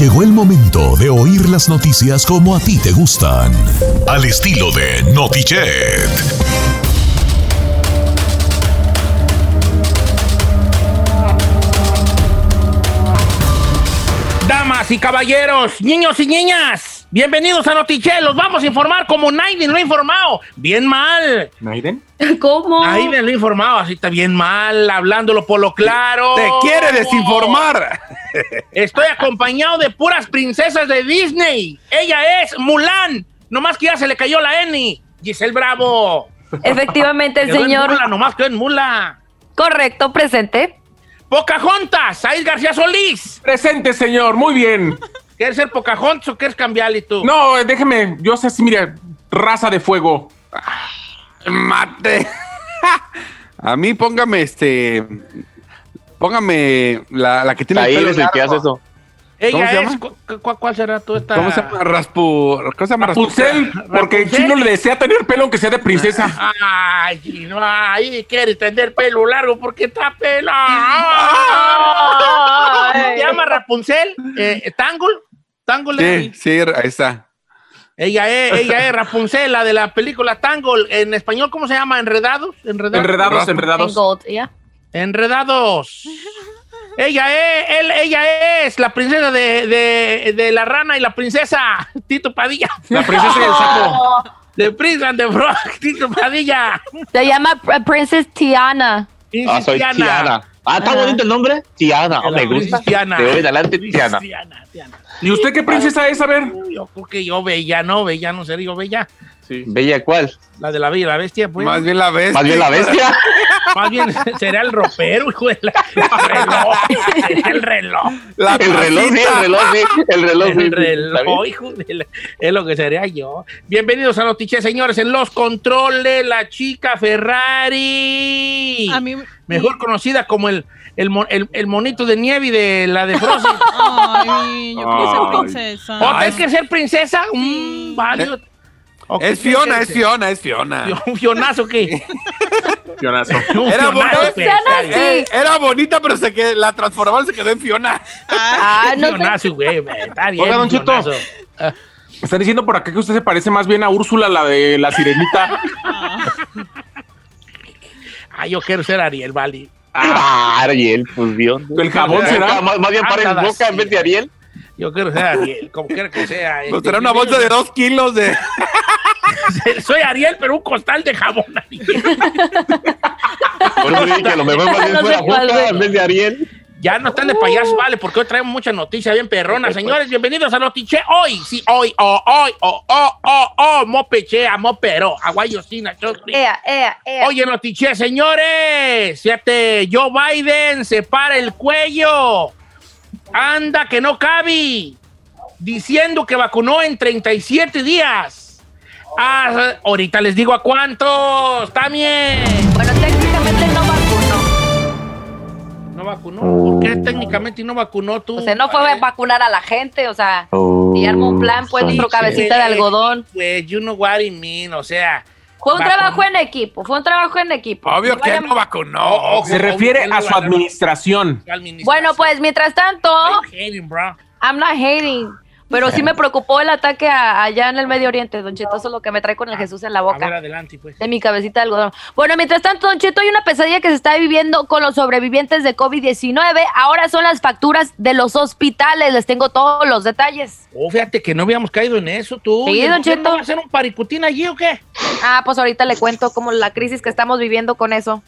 Llegó el momento de oír las noticias como a ti te gustan. Al estilo de Notichet. Damas y caballeros, niños y niñas, bienvenidos a Notiche. Los vamos a informar como Naiden lo ha informado. Bien mal. ¿Naiden? ¿Cómo? Naiden lo ha informado, así está bien mal, hablándolo por lo claro. ¡Te quiere desinformar! Estoy acompañado de puras princesas de Disney. Ella es Mulan. Nomás que ya se le cayó la N. Giselle Bravo. Efectivamente, el Quedó en señor. Mula, nomás quedó en Mula. Correcto, presente. Pocahontas, Said García Solís. Presente, señor, muy bien. ¿Quieres ser Pocahontas o quieres cambiarle tú? No, déjeme, yo sé si, mira, raza de fuego. Mate. A mí póngame este. Póngame la, la que tiene Ahí el pelo es el que hace eso. Ella ¿Cómo se es. llama? cu- cu- ¿Cuál será tú esta? ¿Cómo se llama? Raspu. ¿Cómo se llama? Rapunzel. Rapunzel. Porque el chino le desea tener pelo aunque sea de princesa. Ay, no, ay, quiere tener pelo largo porque está pelo. Se llama Rapunzel, eh, Tangle, Tangle. Sí, sí, ahí está. Ella es, ella es Rapunzel, la de la película Tangle. En español, ¿cómo se llama? Enredados. Enredados. Enredados, En enredados. Enredados. Ella es, él, ella es la princesa de, de, de la rana y la princesa Tito Padilla. La princesa y el sapo. De Prince and the Frog, Tito Padilla. Se llama Pr- Princess Tiana. Ah, soy Tiana. Tiana. Ah, está Ajá. bonito el nombre. Tiana. Oh, me gusta. Tiana. De hoy en adelante, Tiana. Tiana, Tiana. ¿Y usted qué princesa es? A ver. Yo creo que yo Bella, no, Bella, no sé, digo Bella. Sí. ¿Bella cuál? La de la Bella y la Bestia, pues. Más bien la ves. Más bien la bestia. Más bien será el ropero, hijo de la. El reloj. La El reloj, sí, el reloj, sí. El reloj, sí, El sí, reloj, hijo de la- Es lo que sería yo. Bienvenidos a Notiche, señores. En los controles, la chica Ferrari. A mí. Mejor conocida como el, el, el- el monito de nieve de la de Frozen. Ay, yo quiero ser princesa. ¿O tienes es- que ser princesa? Mm, válido. ¿O qué Es Fiona, es? Fiona, es Fiona. ¿Un fionazo qué? Fionazo. Un Era bonita. pues. Eh, era bonita, pero se quedó, la transformaron, se quedó en Fiona. Ah, no sé. Fionazo, güey. Está bien. Oiga, don Cheto. fionazo. Están diciendo por acá que usted se parece más bien a Úrsula, la de la sirenita. Ah, yo quiero ser Ariel, vale. Ah, Ariel, pues Dios. El jabón será. Más, más bien para en boca en vez de Ariel. Yo quiero ser Ariel, como quiera que sea. Pues Este, será una bolsa de dos kilos de. Soy Ariel, pero un costal de jabón. Por eso dije que a lo mejor más bien fuera güey. en vez de Ariel. Ya no están de payasos, vale, porque hoy traemos muchas noticias bien perronas. Señores, bienvenidos a Notiche. Hoy, sí, hoy, oh, hoy, oh, oh, oh, oh, mopechea, mopero, aguayosina, chosri. Ea, ea, ea. Oye, Notiche, señores, fíjate, Joe Biden se para el cuello. Anda, que no cabe. Diciendo que vacunó en 37 días. Ah, ahorita les digo a cuántos. También. Bueno, técnicamente no vacunó. No vacunó. ¿Por qué técnicamente no vacunó tú? O sea, no fue a vacunar a la gente, o sea, Oh, y armó un plan, pues, nuestro cabecita de algodón. Pues, you know what I mean, o sea. Fue un Vacunó. trabajo en equipo, fue un trabajo en equipo. Obvio que vayan- no vacunó. Ojo, Se refiere a su ojo, administración. Bueno, pues mientras tanto, I'm hating, bro. I'm not hating. Pero sí me preocupó el ataque a- allá en el Medio Oriente, Don Cheto, eso es lo que me trae con el Jesús en la A ver, boca. adelante, pues. De mi cabecita de algodón. Bueno, mientras tanto, Don Cheto, hay una pesadilla que se está viviendo con los sobrevivientes de COVID-19. Ahora son las facturas de los hospitales. Les tengo todos los detalles. Oh, fíjate que no habíamos caído en eso, tú. Sí, ¿Y el don Cheto. ¿Va a hacer un paricutín allí o qué? Ah, pues ahorita le cuento como la crisis que estamos viviendo con eso.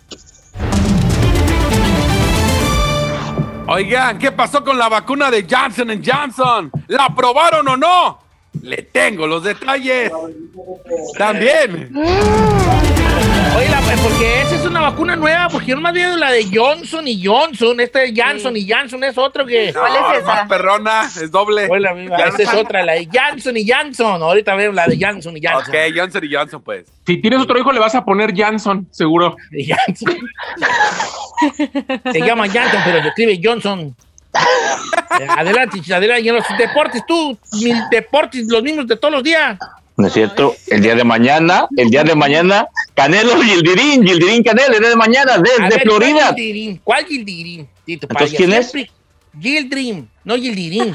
Oigan, ¿qué pasó con la vacuna de Johnson Johnson? ¿La aprobaron o no? Le tengo los detalles. También. Porque esa es una vacuna nueva, porque yo no me había la de Johnson y Johnson. Esta de Johnson y Johnson es otro que. ¿Cuál es No, esa? Más perrona, es doble. La misma, esta es no- otra, la de Johnson y Johnson. Ahorita veo la de Johnson y Johnson. Ok, Johnson y Johnson, pues. Si tienes otro hijo, le vas a poner Janson, seguro. Johnson. Se llama Johnson, pero se escribe Johnson. Eh, Adelante, adelante. Y en los deportes, tú, mil deportes, los mismos de todos los días. ¿No es cierto? El día de mañana, el día de mañana, Canelo Gildirín, Gildirín Canelo, el día de mañana, desde ver, Florida. ¿Cuál Gildirín? ¿Cuál Gildirín? Tito Entonces, ¿quién es? Gildrim, no Gildirín.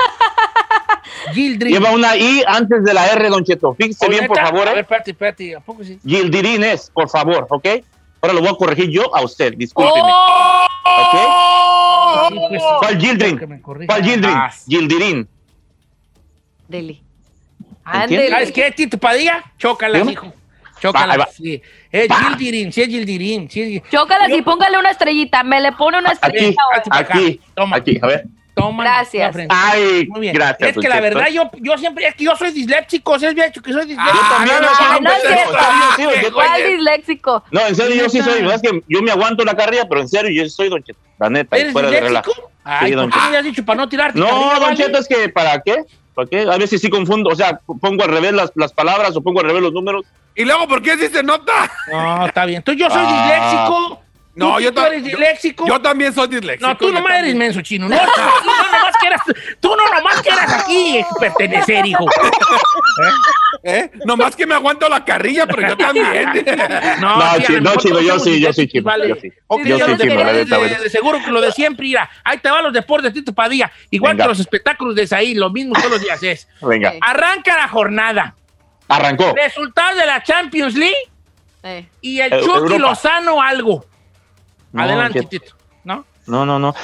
Gildrin. Lleva una I antes de la R, Don Cheto. Fíjese ¿Oh, bien, por favor. A ver, ¿eh? espérate, espérate. ¿A poco sí? Gildirín es, por favor, ¿ok? Ahora lo voy a corregir yo a usted, discúlpeme. ¡Oh! Pues. ¿Cuál Gildrin? ¿Cuál Gildrin? Ah, Gildirín. Dele. ¿Sabes qué, Tito Padilla? Chócalas, hijo. Chócalas, va. sí. Es Va. Gildirín, sí es Gildirín. Sí es... Chócalas y póngale una estrellita. Me le pone una Aquí, estrellita. ahora. acá. aquí, Toma. aquí, a ver. Toma. Gracias. Ay, Muy bien. gracias. es que la verdad, yo, yo siempre, es que yo soy disléxico, ¿sí has dicho que soy disléxico? Yo también, Ah, no, no, no, no es. ¿Cuál disléxico? No, en serio, yo sí soy. Es que yo me aguanto la carrilla, pero en serio, yo soy Don Cheto. La neta, ¿Eres fuera de relajo. disléxico? Ay, Sí, ¿por don qué me has dicho para no tirarte? No, Don vale? Cheto, es que ¿para qué? ¿Para qué? A veces sí confundo, o sea, pongo al revés las, las palabras o pongo al revés los números. Y luego, ¿por qué se nota? No, está bien. Entonces yo soy Ah. disléxico. No, ¿Tú, yo tú ta- eres yo- disléxico. Yo también soy disléxico. no, tú nomás eres menso chino. No, tú, tú no nomás quieras, tú no nomás quieras aquí pertenecer, hijo. ¿Eh? Nomás que me aguanto la carrilla, pero yo también. No, sí, a chi- lo no, chino, yo sí, yo sí, chino, vale. yo sí. Ok, Yo sí, no chino, la quedes neta, de, seguro que lo de siempre, mira. Ahí te van los deportes, Tito Padilla. Igual Venga. que los espectáculos de ahí, lo mismo todos los días es. Venga. Arranca la jornada. arrancó. Resultado de la Champions League Eh. y el Eh, Chucky Europa. Lozano algo. No, Adelante. Tito. ¿No? No, no, no.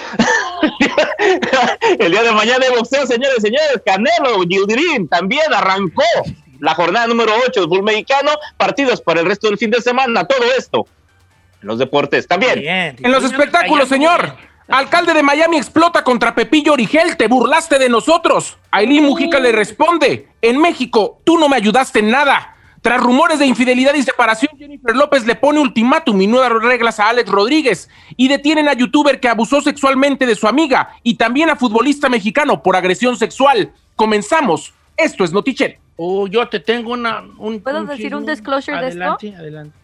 El día de mañana de boxeo, señores, señores. Canelo, Gildirín también arrancó la jornada número 8 del fútbol mexicano. Partidos para el resto del fin de semana. Todo esto en los deportes también. Bien. En los espectáculos, señor. Alcalde de Miami explota contra Pepillo Origel. Te burlaste de nosotros. Aileen Mujica le responde. En México, tú no me ayudaste en nada. Tras rumores de infidelidad y separación, Jennifer López le pone ultimátum y nuevas reglas a Alex Rodríguez. Y detienen a youtuber que abusó sexualmente de su amiga. Y también a futbolista mexicano por agresión sexual. Comenzamos. Esto es Notichet. Oh, yo te tengo una. Un, ¿Puedo decir un disclosure de esto? adelante, Adelante,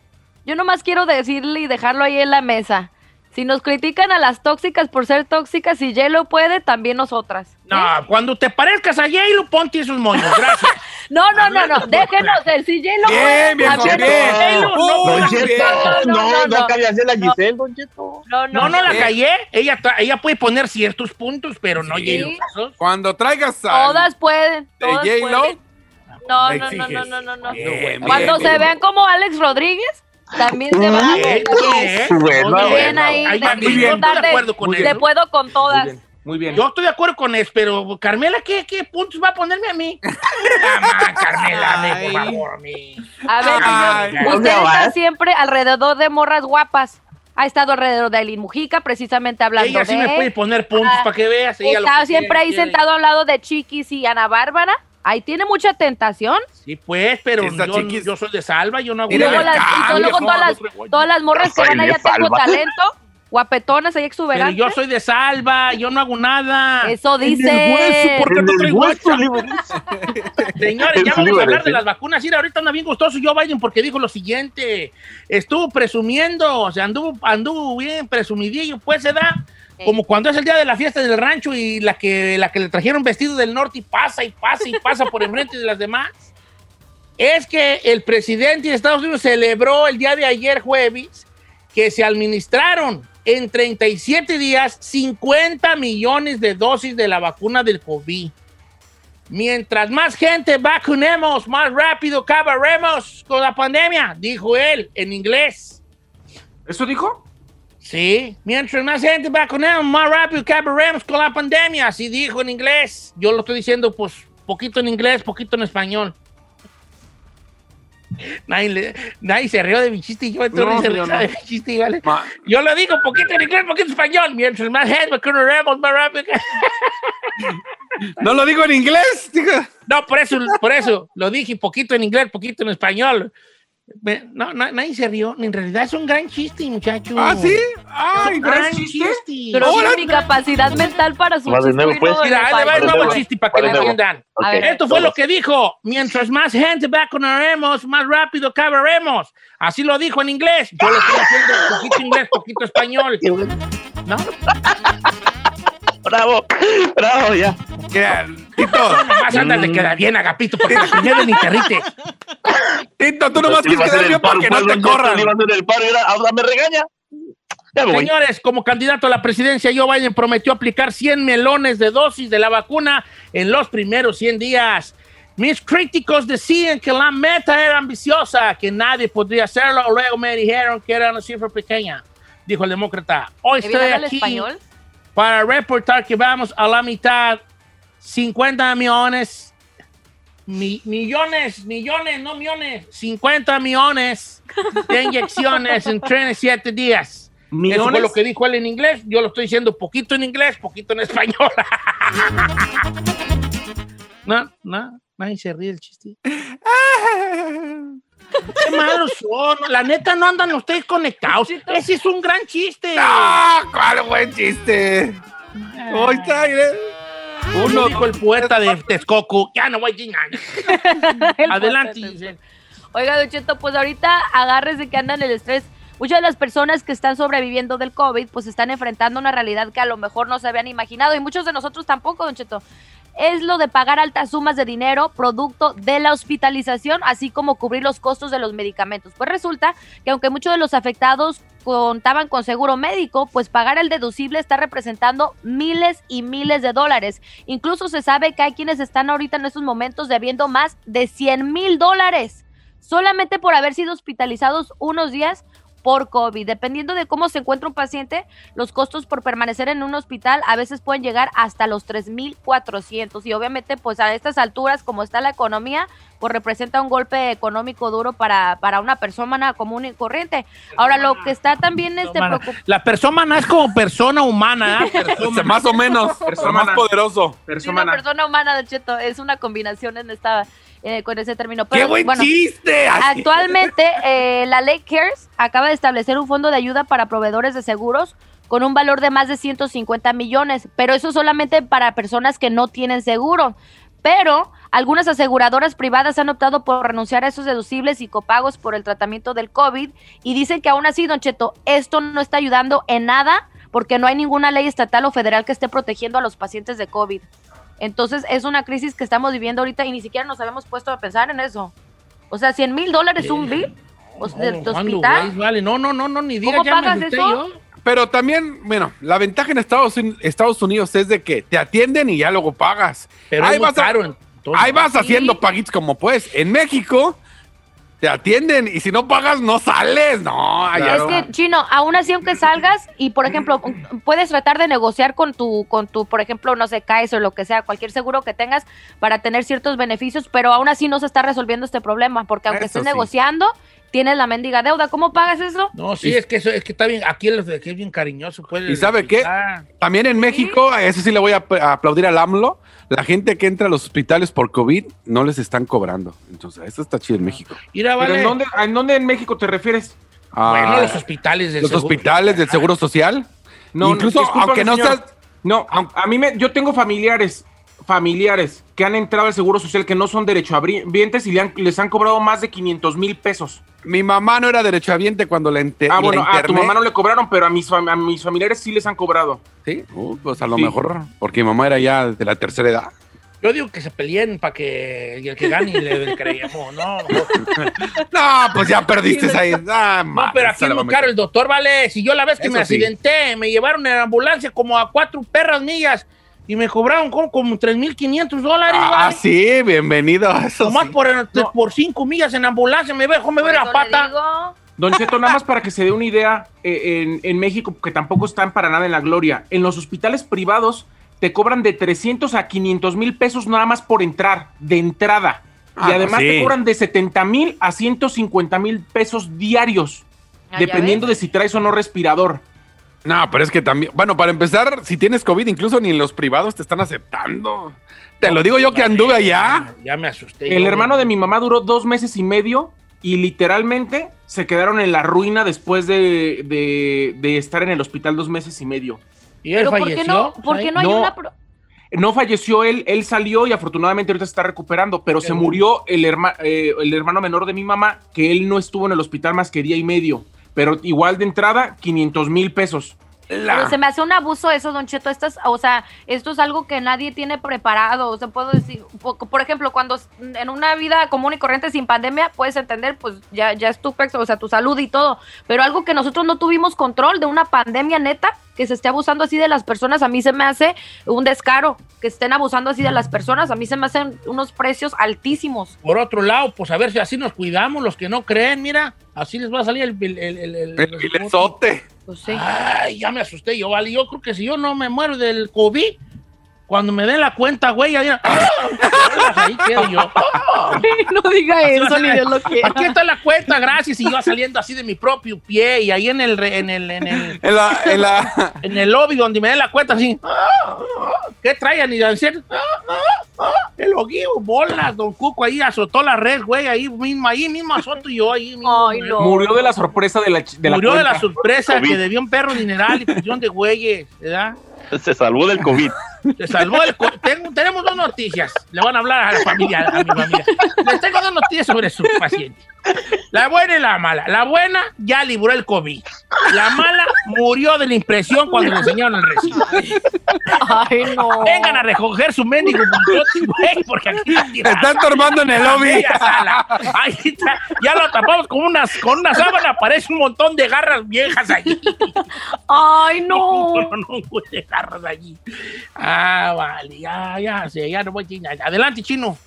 Yo nomás quiero decirle y dejarlo ahí en la mesa. Si nos critican a las tóxicas por ser tóxicas, si J-Lo puede, también nosotras. No, cuando te parezcas a J-Lo, ponte esos moños. Gracias. No, no, no, no. Déjenos el si J-Lo puede. Bien, viejo, bien. No, no, Cheto, no, no, no, no, no. cabe hacer la Giselle, Don Cheto. No, no, No, no la callé. Ella, ella puede poner ciertos puntos, pero no Sí. J-Lo. Cuando traigas a. Todas pueden. de Todas J-Lo, pueden. No, no, no, no, no, no, Cuando bien, se bien. vean como Alex Rodríguez, también se van a Bien, bien. Ahí. Le puedo con todas. Muy bien. Yo estoy de acuerdo con eso, pero Carmela, ¿qué, qué puntos va a ponerme a mí? Ah, Carmela, me, por favor, a mí. A ver, Ay, señor, usted está siempre alrededor de morras guapas. Ha estado alrededor de Aileen Mujica, precisamente hablando Ella sí de me puede poner puntos Ah, para que veas. ella lo Está que siempre quiere, ahí quiere. sentado al lado de Chiquis y Ana Bárbara. Ahí tiene mucha tentación. Sí, pues, pero yo, chiquis- yo soy de salva, yo no hago Y Mira, luego, nada. las, y luego no, todas, las, todas las morras que van allá tengo talento, guapetonas ahí Pero exuberantes. yo soy de salva, yo no hago nada. Eso dice. ¿por qué En no el hueso. Señores, ya vamos a hablar de las vacunas. Mira, ahorita anda bien gustoso Joe Biden porque dijo lo siguiente. Estuvo presumiendo, o sea, anduvo, anduvo bien presumidillo, pues se da. Como cuando es el día de la fiesta del rancho y la que, la que le trajeron vestido del norte y pasa y pasa y pasa por enfrente de las demás. Es que el presidente de Estados Unidos celebró el día de ayer jueves que se administraron en 37 días 50 millones de dosis de la vacuna del COVID. Mientras más gente vacunemos, más rápido acabaremos con la pandemia, dijo él en inglés. ¿Eso dijo? Sí, mientras más gente vacunemos, más rápido acabaremos con la pandemia, así dijo en inglés. Yo lo estoy diciendo, pues, poquito en inglés, poquito en español. Nadie, le- nadie se rió de mi chiste y yo entonces No, se rió no. de mi chiste, ¿vale? Ma- Yo lo digo poquito en inglés, poquito en español. Mientras más gente vacunaremos, más rápido. No lo digo en inglés. diga. No, por eso, por eso lo dije poquito en inglés, poquito en español. No, na- nadie se rió. En realidad es un gran chiste, muchacho. ¿Ah, sí? Es Ay, un gran gran chiste. chiste. Pero Ahora- mi capacidad mental para su Va de nuevo, pues. no Mira, ahí le va el nuevo chiste para que lo entiendan. Ver. Esto fue lo que dijo. Mientras más gente vacunaremos, más rápido acabaremos. Así lo dijo en inglés. Yo lo estoy haciendo poquito inglés, poquito español. ¿No? Bravo, bravo, ya. Mira, Tito, Más anda le queda bien, Agapito, porque la primera ni te rites. Tito, tú nomás iba quieres quedar bien para paro, que pues, no te corran. Le iba a hacer el paro y ahora, me regaña. Señores, como candidato a la presidencia, Joe Biden prometió aplicar 100 melones de dosis de la vacuna en los primeros 100 días. Mis críticos decían que la meta era ambiciosa, que nadie podría hacerlo. Luego me dijeron que era una cifra pequeña, dijo el demócrata. Hoy ¿Evita estoy aquí español? Para reportar que vamos a la mitad, 50 millones, mi- millones, millones, no millones, 50 millones de inyecciones en 37 días. Eso fue ¿Millones? lo que dijo él en inglés. Yo lo estoy diciendo poquito en inglés, poquito en español. no, no, nadie se ríe del chiste. Qué malos son. La neta no andan ustedes conectados. Ese es un gran chiste. ¡Ah! ¿Cuál buen chiste? Hoy está, mire. Uno dijo el poeta de Texcoco. Ya no voy a decir nada. El Adelante. Oiga, Don Cheto, pues ahorita agárrese que andan el estrés. Muchas de las personas que están sobreviviendo del COVID, pues están enfrentando una realidad que a lo mejor no se habían imaginado y muchos de nosotros tampoco, Don Cheto. Es lo de pagar altas sumas de dinero producto de la hospitalización, así como cubrir los costos de los medicamentos. Pues resulta que aunque muchos de los afectados contaban con seguro médico, pues pagar el deducible está representando miles y miles de dólares. Incluso se sabe que hay quienes están ahorita en estos momentos debiendo más de 100 mil dólares solamente por haber sido hospitalizados unos días por COVID. Dependiendo de cómo se encuentra un paciente, los costos por permanecer en un hospital a veces pueden llegar hasta los 3.400 y obviamente pues a estas alturas como está la economía, pues representa un golpe económico duro para, para una persona común y corriente. Ahora lo que está también este La persona es como persona humana. ¿eh? Persona- Más o menos. Pero más Persona. poderoso. Sí, Persona. una persona humana, Cheto, es una combinación en esta, eh, con ese término. ¡Qué Pero, buen bueno, chiste! Actualmente, eh, la ley CARES acaba de establecer un fondo de ayuda para proveedores de seguros con un valor de más de 150 millones, pero eso solamente para personas que no tienen seguro. Pero algunas aseguradoras privadas han optado por renunciar a esos deducibles y copagos por el tratamiento del COVID y dicen que aún así, Don Cheto, esto no está ayudando en nada porque no hay ninguna ley estatal o federal que esté protegiendo a los pacientes de COVID. Entonces es una crisis que estamos viviendo ahorita y ni siquiera nos habíamos puesto a pensar en eso. O sea, 100 mil dólares un bill o sea, de, de ¿cuándo, hospital. Vale, no, no, no, no, ni diga ¿Cómo ya me pagas asusté eso? yo. Pero también, bueno, la ventaja en Estados, Estados Unidos es de que te atienden y ya luego pagas. Pero ahí vas, a- ahí vas haciendo paguitos como puedes. En México te atienden y si no pagas no sales. No, allá Es que, Chino, aún así, aunque salgas y, por ejemplo, puedes tratar de negociar con tu, con tu, por ejemplo, no sé, CAES o lo que sea, cualquier seguro que tengas para tener ciertos beneficios, pero aún así no se está resolviendo este problema, porque aunque Eso estés sí. negociando, tienes la mendiga deuda. ¿Cómo pagas eso? No, sí, Y- es que eso, es que está bien, aquí que es bien cariñoso. Pues, ¿Y sabe qué? Ah, También en México, a eso sí le voy a, a aplaudir al AMLO. La gente que entra a los hospitales por COVID no les están cobrando. Entonces, eso está chido en México. Mira, ¿Pero vale. en dónde, en dónde en México te refieres? Ah, Bueno, los hospitales del los Seguro hospitales del Social. Seguro Social. No, Incluso, discúlpame, aunque no seas... No, a, a mí me, yo tengo familiares, familiares que han entrado al Seguro Social que no son derechohabientes y le han- les han cobrado más de 500 mil pesos. Mi mamá no era derechohabiente cuando la, ente- Ah, bueno, a tu mamá no le cobraron, pero a mis, a mis familiares sí les han cobrado. Sí, uh, pues a lo Sí. mejor, porque mi mamá era ya de la tercera edad. Yo digo que se peleen para que el que gane le, le creemos, ¿no? No, pues ya perdiste ahí. Ah, No, pero aquí es muy caro el doctor, vale. Si yo la vez que Eso me sí. accidenté, me llevaron en ambulancia como a cuatro perras millas y me cobraron como, como 3.500 dólares, Ah, vale. sí, bienvenido. a Eso Nomás sí. por, No. por cinco millas en ambulancia me dejó me ver la pata. Don Cheto, nada más para que se dé una idea, eh, en, en México, que tampoco están para nada en la gloria, en los hospitales privados te cobran de 300 a 500 mil pesos nada más por entrar, de entrada. Ah, y además pues sí. te cobran de 70 mil a 150 mil pesos diarios, Ah, dependiendo de si traes o no respirador. No, pero es que también, bueno, para empezar, si tienes COVID, incluso ni en los privados te están aceptando. Te lo digo yo que anduve allá. Ya me asusté. El hermano de mi mamá duró dos meses y medio y literalmente se quedaron en la ruina después de, de- de estar en el hospital dos meses y medio. ¿Y él Pero ¿por qué falleció? no, por qué no hay No. una... pro- No falleció él, él salió y afortunadamente ahorita se está recuperando, pero se murió el, herma- eh, el hermano menor de mi mamá, que él no estuvo en el hospital más que día y medio, pero igual de entrada, 500 mil pesos. Pero se me hace un abuso eso, Don Cheto. Estas, o sea, esto es algo que nadie tiene preparado. O sea, puedo decir, po- por ejemplo, cuando en una vida común y corriente sin pandemia, puedes entender, pues ya, ya es tu o sea, tu salud y todo. Pero algo que nosotros no tuvimos control de una pandemia neta, que se esté abusando así de las personas, a mí se me hace un descaro. Que estén abusando así de las personas, a mí se me hacen unos precios altísimos. Por otro lado, pues a ver si así nos cuidamos, los que no creen, mira, así les va a salir el... el, el, el- el-. Pues. Ay, ya me asusté yo, vale. Yo creo que si yo no me muero del COVID, cuando me den la cuenta, güey, ya dirán, ahí quedo yo. no diga Así eso, ni Dios lo quiera. Aquí está la cuenta, gracias. Y yo saliendo así de mi propio pie y ahí en el, re- en el, en el, En la, en la, en el lobby donde me den la cuenta, así. ¿Qué traían? Y decían, el oguío, bolas, don Cuco ahí azotó la red, güey, ahí mismo, ahí mismo azoto yo, ahí mismo. Ay, güey. no. Murió de la sorpresa de la, de la Murió de la sorpresa COVID. que debió un perro dineral y fusión de güeyes, ¿verdad? Se salvó del COVID. Se salvó el... Tengo- tenemos dos noticias. Le van a hablar a la familia, a mi familia. Les tengo dos noticias sobre su paciente. La buena y la mala. La buena ya libró el COVID. La mala murió de la impresión cuando le enseñaron el recibo. Ay, no. Vengan a recoger su mendigo porque aquí está están tomando en el lobby. Sala. Ahí está. Ya lo tapamos con, unas, con una sábana. Parece un montón de garras viejas allí. Ay, no. No, no, no, de garras allí. Ah, vale. Ya, ya sé. Ya no voy a chingar. Adelante, chino.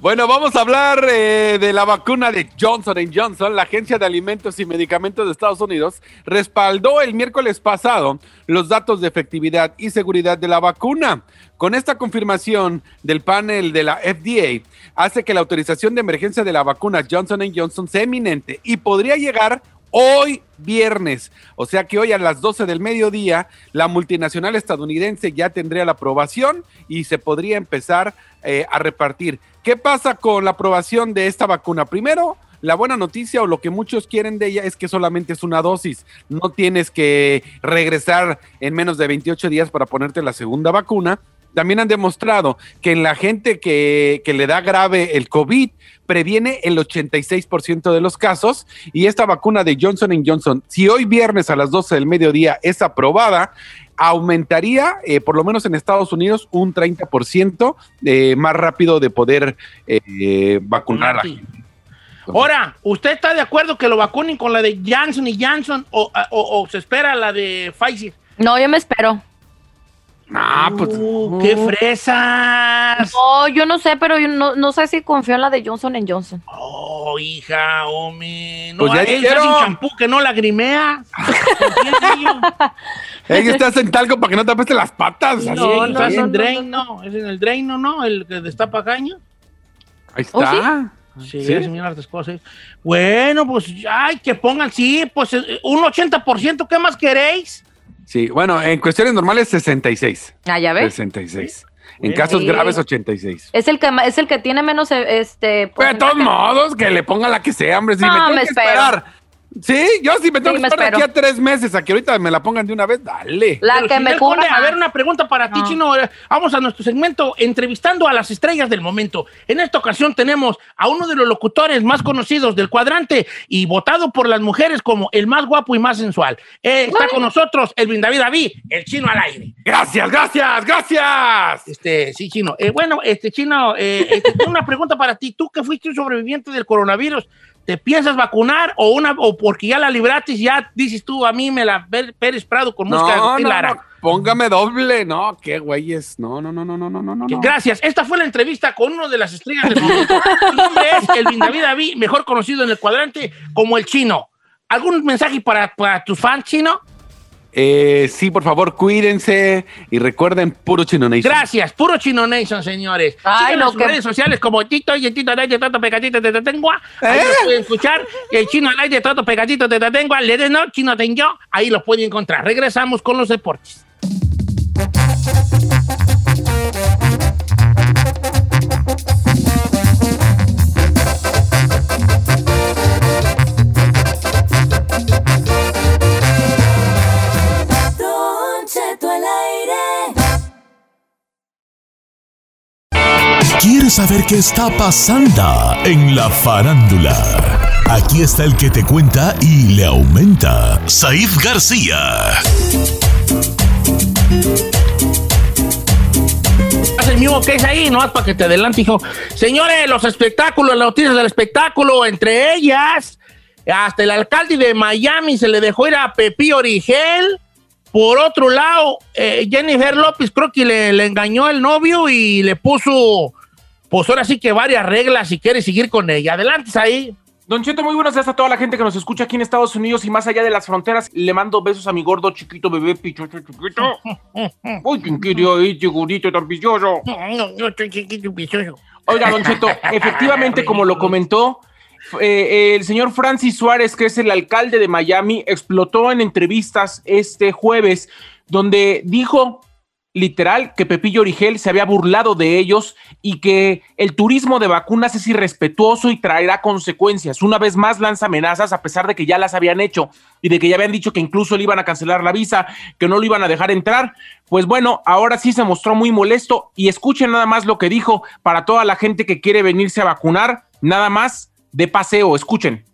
Bueno, vamos a hablar eh, de la vacuna de Johnson Johnson. La Agencia de Alimentos y Medicamentos de Estados Unidos respaldó el miércoles pasado los datos de efectividad y seguridad de la vacuna. Con esta confirmación del panel de la FDA, hace que la autorización de emergencia de la vacuna Johnson Johnson sea eminente y podría llegar hoy viernes. O sea que hoy a las 12 del mediodía, la multinacional estadounidense ya tendría la aprobación y se podría empezar eh, a repartir. ¿Qué pasa con la aprobación de esta vacuna? Primero, la buena noticia o lo que muchos quieren de ella es que solamente es una dosis. No tienes que regresar en menos de 28 días para ponerte la segunda vacuna. También han demostrado que en la gente que, que le da grave el COVID, previene el 86% de los casos. Y esta vacuna de Johnson Johnson, si hoy viernes a las 12 del mediodía es aprobada, aumentaría, eh, por lo menos en Estados Unidos, un 30% eh, más rápido de poder eh, vacunar a la gente. Ahora, ¿usted está de acuerdo que lo vacunen con la de Johnson y Johnson o, o- o se espera la de Pfizer? No, yo me espero. Ah, pues. Uh, ¡Qué fresas! No, yo no sé, pero yo no, no sé si confío en la de Johnson Johnson. Oh, hija, hombre. No, Pues ya hay dijeron. sin champú que no lagrimea. En. Ellos te hacen talco para que no te apeste las patas. Sí, así. No, no, en no, Drain, no, Es en el Drain, ¿no? El que destapa caño. Ahí ¿Oh, está. Sí, ¿Sí? es mirar hartas cosas. Bueno, pues, ay, que pongan, sí, pues eh, un 80%, ¿qué más queréis? Sí, bueno, en cuestiones normales 66. Ah, ya ves. 66. En casos Sí. graves 86. Es el que es el que tiene menos este de todos modos, que le pongan la que sea, hombre. Si No, me tengo me que esperar. Sí, yo sí me tengo Sí, que esperar aquí a tres meses a que ahorita me la pongan de una vez, dale. La Pero que me cubra A ver, una pregunta para ti, No. Chino. Eh, Vamos a nuestro segmento entrevistando a las estrellas del momento. En esta ocasión tenemos a uno de los locutores más conocidos del cuadrante y votado por las mujeres como el más guapo y más sensual. Eh, está con nosotros el David David, el chino al aire. Gracias, gracias, gracias. Este, sí, chino. Eh, bueno, este, chino, eh, este, tengo una pregunta para ti. Tú que fuiste un sobreviviente del coronavirus, ¿te piensas vacunar o una o porque ya la libratis ya dices tú a mí me la Pérez Prado con música de No, no, Lara? no, póngame doble. No, qué güeyes. No, no, no, no, no, no, no, no. Gracias. Esta fue la entrevista con uno de las estrellas del momento. Su nombre es Elvin David David, mejor conocido en el cuadrante como el chino. ¿Algún mensaje para, para tus fans, chino? Eh, sí, por favor, cuídense y recuerden puro chino nation. Gracias. Puro Chino Nation, señores. Ay, no, en sus que- redes sociales como Tito y Tito de Toto Pegadito de Tatengua. Ahí ¿Eh? los pueden escuchar. El chino al aire de Toto Pegadito de Tatengua. Le den no, chino tengo. Ahí los pueden encontrar. Regresamos con los deportes. ¿Quieres saber qué está pasando en la farándula? Aquí está el que te cuenta y le aumenta, Saif García. Haz el mismo que es ahí, no para que te adelante, hijo. Señores, los espectáculos, las noticias del espectáculo, entre ellas, hasta el alcalde de Miami se le dejó ir a Pepí Origel. Por otro lado, eh, Jennifer López creo que le, le engañó el novio y le puso, pues ahora sí que varias reglas si quiere seguir con ella. Adelante, ahí. Don Cheto, muy buenos días a toda la gente que nos escucha aquí en Estados Unidos y más allá de las fronteras. Le mando besos a mi gordo, chiquito, bebé, pichocho, chiquito. Uy, ¿quién ahí, chiquitito, tan vicioso? Oiga, Don Cheto, efectivamente, como lo comentó, eh, el señor Francis Suárez, que es el alcalde de Miami, explotó en entrevistas este jueves, donde dijo literal que Pepillo Origel se había burlado de ellos y que el turismo de vacunas es irrespetuoso y traerá consecuencias. Una vez más lanza amenazas a pesar de que ya las habían hecho y de que ya habían dicho que incluso le iban a cancelar la visa, que no lo iban a dejar entrar. Pues bueno, ahora sí se mostró muy molesto y escuchen nada más lo que dijo para toda la gente que quiere venirse a vacunar, nada más de paseo, escuchen.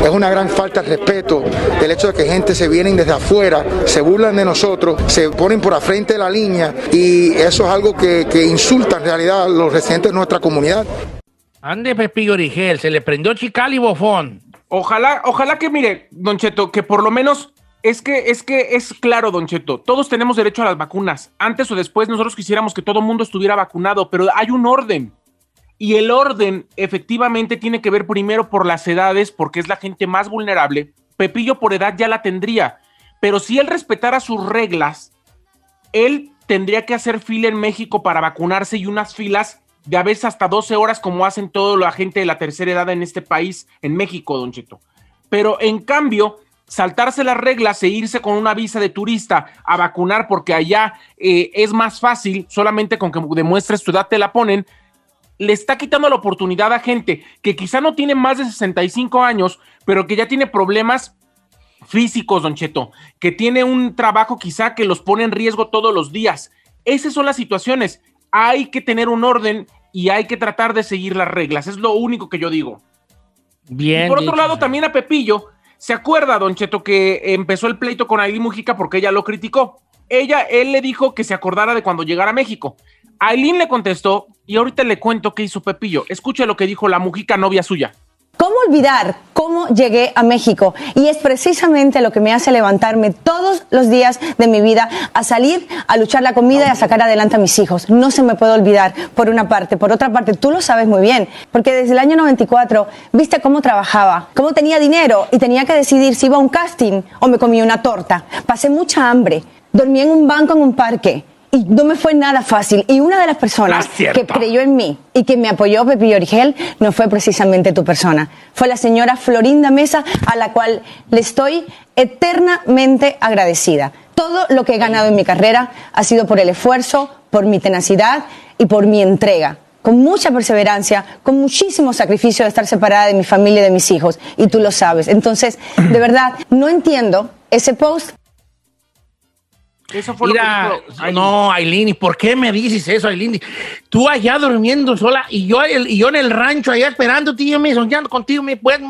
Es una gran falta de respeto el hecho de que gente se vienen desde afuera, se burlan de nosotros, se ponen por la frente de la línea y eso es algo que, que insulta en realidad a los residentes de nuestra comunidad. Ande Pepillo Origel, se le prendió chical y bofón. Ojalá, ojalá que mire, Don Cheto, que por lo menos es que es que es claro, Don Cheto, todos tenemos derecho a las vacunas. Antes o después nosotros quisiéramos que todo el mundo estuviera vacunado, pero hay un orden. Y el orden efectivamente tiene que ver primero por las edades, porque es la gente más vulnerable. Pepillo por edad ya la tendría, pero si él respetara sus reglas, él tendría que hacer fila en México para vacunarse y unas filas de a veces hasta 12 horas como hacen toda la gente de la tercera edad en este país, en México, Don Cheto. Pero en cambio, saltarse las reglas e irse con una visa de turista a vacunar porque allá eh, es más fácil, solamente con que demuestres tu edad te la ponen, le está quitando la oportunidad a gente que quizá no tiene más de 65 años, pero que ya tiene problemas físicos, Don Cheto, que tiene un trabajo quizá que los pone en riesgo todos los días. Esas son las situaciones. Hay que tener un orden y hay que tratar de seguir las reglas. Es lo único que yo digo. Bien. Y por otro dicho, lado, también a Pepillo, ¿se acuerda, Don Cheto, que empezó el pleito con Aileen Mujica porque ella lo criticó? Ella, él le dijo que se acordara de cuando llegara a México. Aileen le contestó y ahorita le cuento qué hizo Pepillo. Escuche lo que dijo la Mujica novia suya. ¿Cómo olvidar cómo llegué a México? Y es precisamente lo que me hace levantarme todos los días de mi vida a salir, a luchar la comida y a sacar adelante a mis hijos. No se me puede olvidar, por una parte. Por otra parte, tú lo sabes muy bien, porque desde el año 94 viste cómo trabajaba, cómo tenía dinero y tenía que decidir si iba a un casting o me comía una torta. Pasé mucha hambre, dormí en un banco en un parque. Y no me fue nada fácil. Y una de las personas No que creyó en mí y que me apoyó, Pepillo Origel, no fue precisamente tu persona. Fue la señora Florinda Mesa, a la cual le estoy eternamente agradecida. Todo lo que he ganado en mi carrera ha sido por el esfuerzo, por mi tenacidad y por mi entrega. Con mucha perseverancia, con muchísimo sacrificio de estar separada de mi familia y de mis hijos. Y tú lo sabes. Entonces, de verdad, no entiendo ese post Eso fue Mira, lo que dijo Aileen. no, Aileen, ¿y por qué me dices eso, Aileen? Tú allá durmiendo sola y yo, el- y yo en el rancho allá esperándote yo me soñando contigo, me, pues,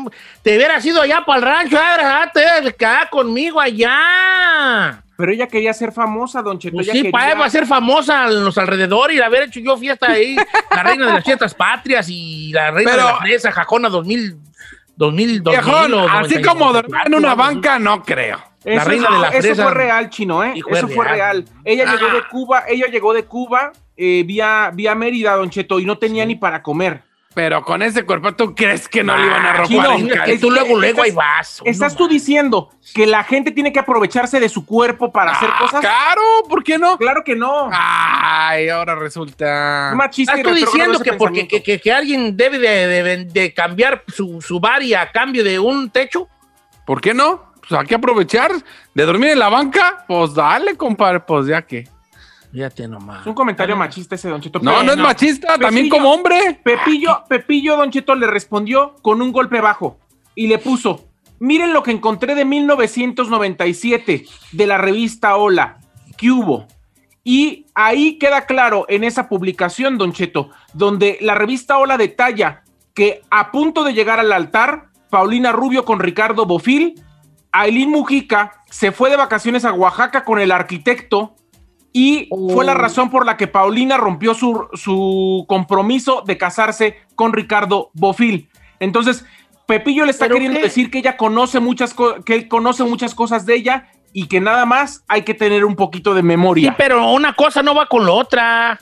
te hubieras ido allá para el rancho, ah, te hubieras quedado conmigo allá. Pero ella quería ser famosa, Don Cheto. Pues sí, para quería- va a ser famosa en los alrededores y haber hecho yo fiesta ahí, la reina de las fiestas patrias y la reina Pero- de la fresa, Jacona 2000, 2000, 2000 Viejón, o así 94, como dormir en una banca, no creo. La Eso, reina de la eso fresa. fue real, chino, ¿eh? Eso fue real. Ella Ah. llegó de Cuba, ella llegó de Cuba eh, vía, vía Mérida, Don Cheto, y no tenía ni para comer. Pero con ese cuerpo, ¿tú crees que no le iban a Ah, robar chino, es tú luego, luego estás- ahí vas. ¿Estás No, tú diciendo que la gente tiene que aprovecharse de su cuerpo para hacer Ah, cosas? Claro, ¿por qué no? Claro que no. Ay, ahora resulta. Machista y ¿Estás tú retrógrado diciendo que porque que, que- que alguien debe de, de- de cambiar su, su bar a cambio de un techo? ¿Por qué no? Pues hay que aprovechar de dormir en la banca. Pues dale, compadre, pues ya que. Fíjate nomás. Es un comentario machista ese, Don Cheto. No, Pero- no es machista, también como hombre. Pepillo, Pepillo, Don Cheto le respondió con un golpe bajo y le puso, miren lo que encontré de 1997 de la revista Hola, ¿qué hubo? Y ahí queda claro en esa publicación, Don Cheto, donde la revista Hola detalla que a punto de llegar al altar, Paulina Rubio con Ricardo Bofil. Aileen Mujica se fue de vacaciones a Oaxaca con el arquitecto y fue la razón por la que Paulina rompió su, su compromiso de casarse con Ricardo Bofil. Entonces, Pepillo le está ¿Pero queriendo qué? decir que ella conoce muchas que él conoce muchas cosas de ella y que nada más hay que tener un poquito de Sí, memoria. pero una cosa no va con la otra.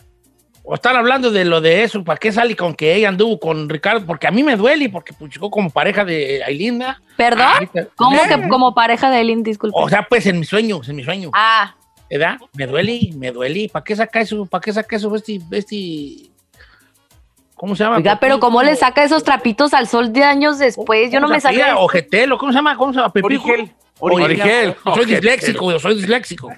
O están hablando de lo de eso, ¿para qué sale con que ella anduvo con Ricardo? Porque a mí me duele, porque pues, llegó como pareja de Ailinda. ¿Perdón? Ahorita- ¿Cómo ¿Eh? que como pareja de Lynn, disculpe? O sea, pues en mis sueños, en mis sueños. ah, ¿Verdad? Me duele, me duele. ¿Para qué saca eso? ¿Para qué saca eso este, este... ¿Cómo se llama? oiga, pero ¿cómo le saca esos trapitos al sol de años después? Yo no me sabía. sabía. Ojetelo, ¿cómo se llama? ¿Cómo se llama? Pepijo. Origel. Origel. Yo soy disléxico, yo soy disléxico.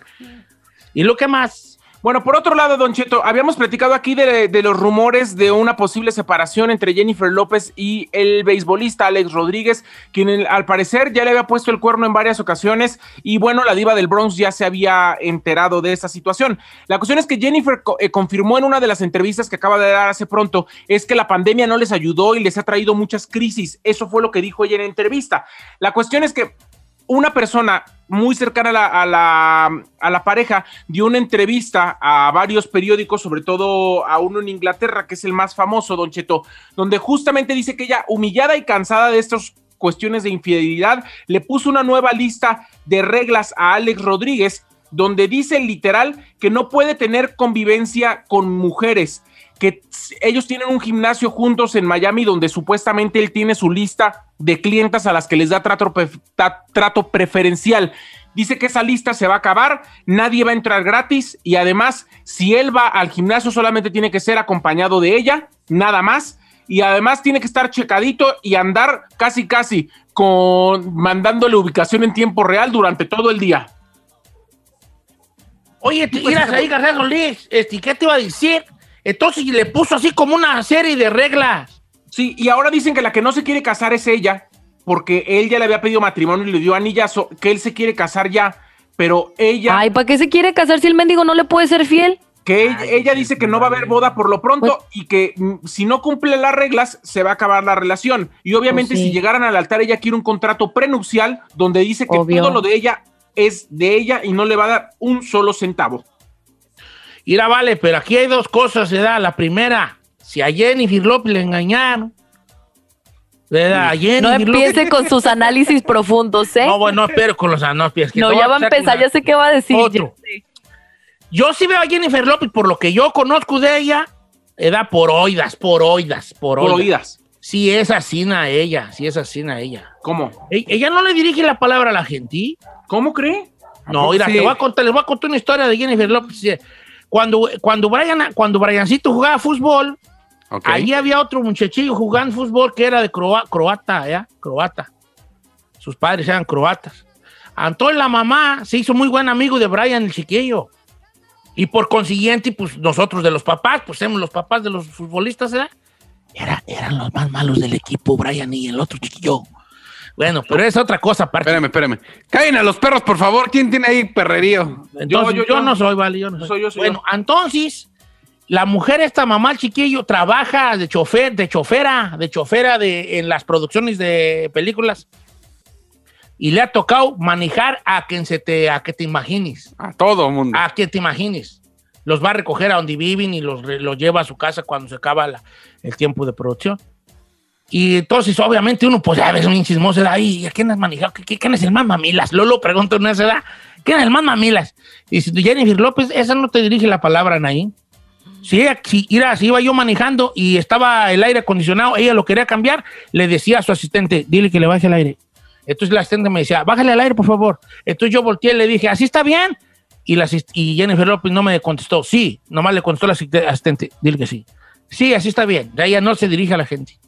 ¿Y lo que más? Bueno, por otro lado, Don Cheto, habíamos platicado aquí de, los rumores de una posible separación entre Jennifer López y el beisbolista Alex Rodríguez, quien al parecer ya le había puesto el cuerno en varias ocasiones y bueno, la diva del Bronx ya se había enterado de esa situación. La cuestión es que Jennifer eh, confirmó en una de las entrevistas que acaba de dar hace pronto, es que la pandemia no les ayudó y les ha traído muchas crisis. Eso fue lo que dijo ella en entrevista. La cuestión es que una persona muy cercana a la, pareja dio una entrevista a varios periódicos, sobre todo a uno en Inglaterra, que es el más famoso, Don Cheto, donde justamente dice que ella, humillada y cansada de estas cuestiones de infidelidad, le puso una nueva lista de reglas a Alex Rodríguez, donde dice literal que no puede tener convivencia con mujeres, que ellos tienen un gimnasio juntos en Miami donde supuestamente él tiene su lista de clientas a las que les da trato, preferencial. Dice que esa lista se va a acabar, nadie va a entrar gratis y además si él va al gimnasio solamente tiene que ser acompañado de ella, nada más. Y además tiene que estar checadito y andar casi casi con mandándole ubicación en tiempo real durante todo el día. Oye, te miras ahí, García Solís, este, ¿qué te iba a decir? Entonces le puso así como una serie de reglas. Sí, y ahora dicen que la que no se quiere casar es ella, porque él ya le había pedido matrimonio y le dio anillazo, que él se quiere casar ya, pero ella, Ay, ¿para qué se quiere casar si el mendigo no le puede ser fiel? que ella, ella dice que no va a haber boda por lo pronto y que mm, si no cumple las reglas se va a acabar la relación. Y obviamente Pues sí. si llegaran al altar ella quiere un contrato prenupcial donde dice que Obvio. todo lo de ella es de ella y no le va a dar un solo centavo. Mira, vale, pero aquí hay dos cosas, ¿verdad? La primera, si a Jennifer López le engañaron, ¿verdad? A No Jennifer López- empiece con sus análisis profundos, ¿eh? No, bueno, no espero con los no, que No, ya va a empezar, ya sé qué va a decir. Otro. Yo sí veo a Jennifer López por lo que yo conozco de ella, ¿verdad? Por oídas, por oídas, por Por oídas. oídas. Sí es asina ella, sí es asina ella. ¿Cómo? E- Ella no le dirige la palabra a la gente. ¿Cómo cree? No, mira, sí? te voy a contar, les voy a contar una historia de Jennifer López. Cuando, cuando, Brian, cuando Briancito jugaba fútbol, Allí había otro muchachillo jugando fútbol que era de croa- croata, ¿ya? Croata. Sus padres eran croatas. Entonces la mamá se hizo muy buen amigo de Brian el chiquillo. Y por consiguiente, pues nosotros de los papás, pues somos los papás de los futbolistas, ¿verdad? Era, eran los más malos del equipo, Brian y el otro chiquillo. Bueno, pero es otra cosa aparte. Espérame, espérame. Caen a los perros, por favor. ¿Quién tiene ahí perrerío? Entonces, Yo, yo, yo, yo. no soy, vale, yo no soy. Soy yo, soy bueno, entonces, la mujer, esta mamá, el chiquillo, trabaja de chofer, de chofera, de chofera de, en las producciones de películas. Y le ha tocado manejar a quien se te, a que te imagines, A todo mundo. a quien te imagines. Los va a recoger a donde viven y los, los lleva a su casa cuando se acaba la- el tiempo de producción. Y entonces, obviamente, uno, pues, ya ves, un chismoso de ahí, ¿y a quién has manejado? ¿Qué- qué- ¿Quién es el más mamilas? Lolo pregunta en esa edad, ¿quién es el más mamilas? Y Jennifer López, esa no te dirige la palabra, Naín. Si, ella, si, mira, si iba yo manejando y estaba el aire acondicionado, ella lo quería cambiar, le decía a su asistente, dile que le baje el aire. Entonces la asistente me decía, bájale al aire, por favor. Entonces yo volteé y le dije, ¿así está bien? Y, la y Jennifer López no me contestó, sí, nomás le contestó la asiste- asistente, dile que sí. Sí, así está bien. Ella no se dirige a la gente.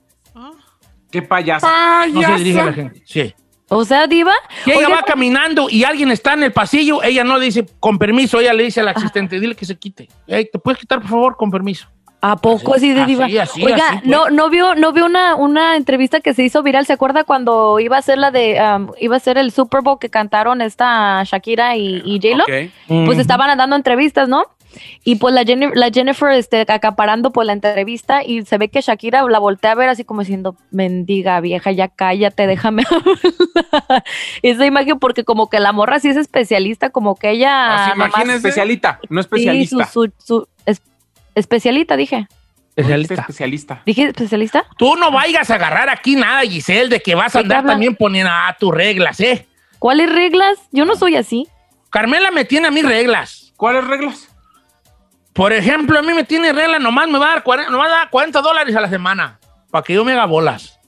Qué payaso. No se dirige a la gente. Sí. O sea, Diva. Ella oiga, va caminando y alguien está en el pasillo, ella no le dice con permiso, ella le dice al asistente, dile que se quite. Ey, ¿Te puedes quitar, por favor, con permiso? ¿A poco así, de así, diva? así, Oiga, así, pues. no, no vio, no vio una, una entrevista que se hizo viral. ¿Se acuerda cuando iba a ser la de, um, iba a ser el Super Bowl que cantaron esta Shakira y, y J-Lo? Ok. Pues estaban dando entrevistas, ¿no? Y pues la Jennifer, la Jennifer este, acaparando pues la entrevista y se ve que Shakira la voltea a ver así como diciendo, mendiga vieja, ya cállate, déjame hablar". Esa imagen porque como que la morra sí es especialista, como que ella... Nomás- imagínense. Especialita, no Sí, especialista. su, su, su- es- especialita, dije. Especialista. Especialista. ¿Dije especialista? Tú no vayas a agarrar aquí nada, Giselle, de que vas a ¿De qué andar habla? también poniendo a tus reglas, ¿eh? ¿Cuáles reglas? Yo no soy así. Carmela me tiene a mí reglas. ¿Cuáles reglas? Por ejemplo, a mí me tiene reglas, nomás me va a dar 40, nomás da 40 dólares a la semana para que yo me haga bolas.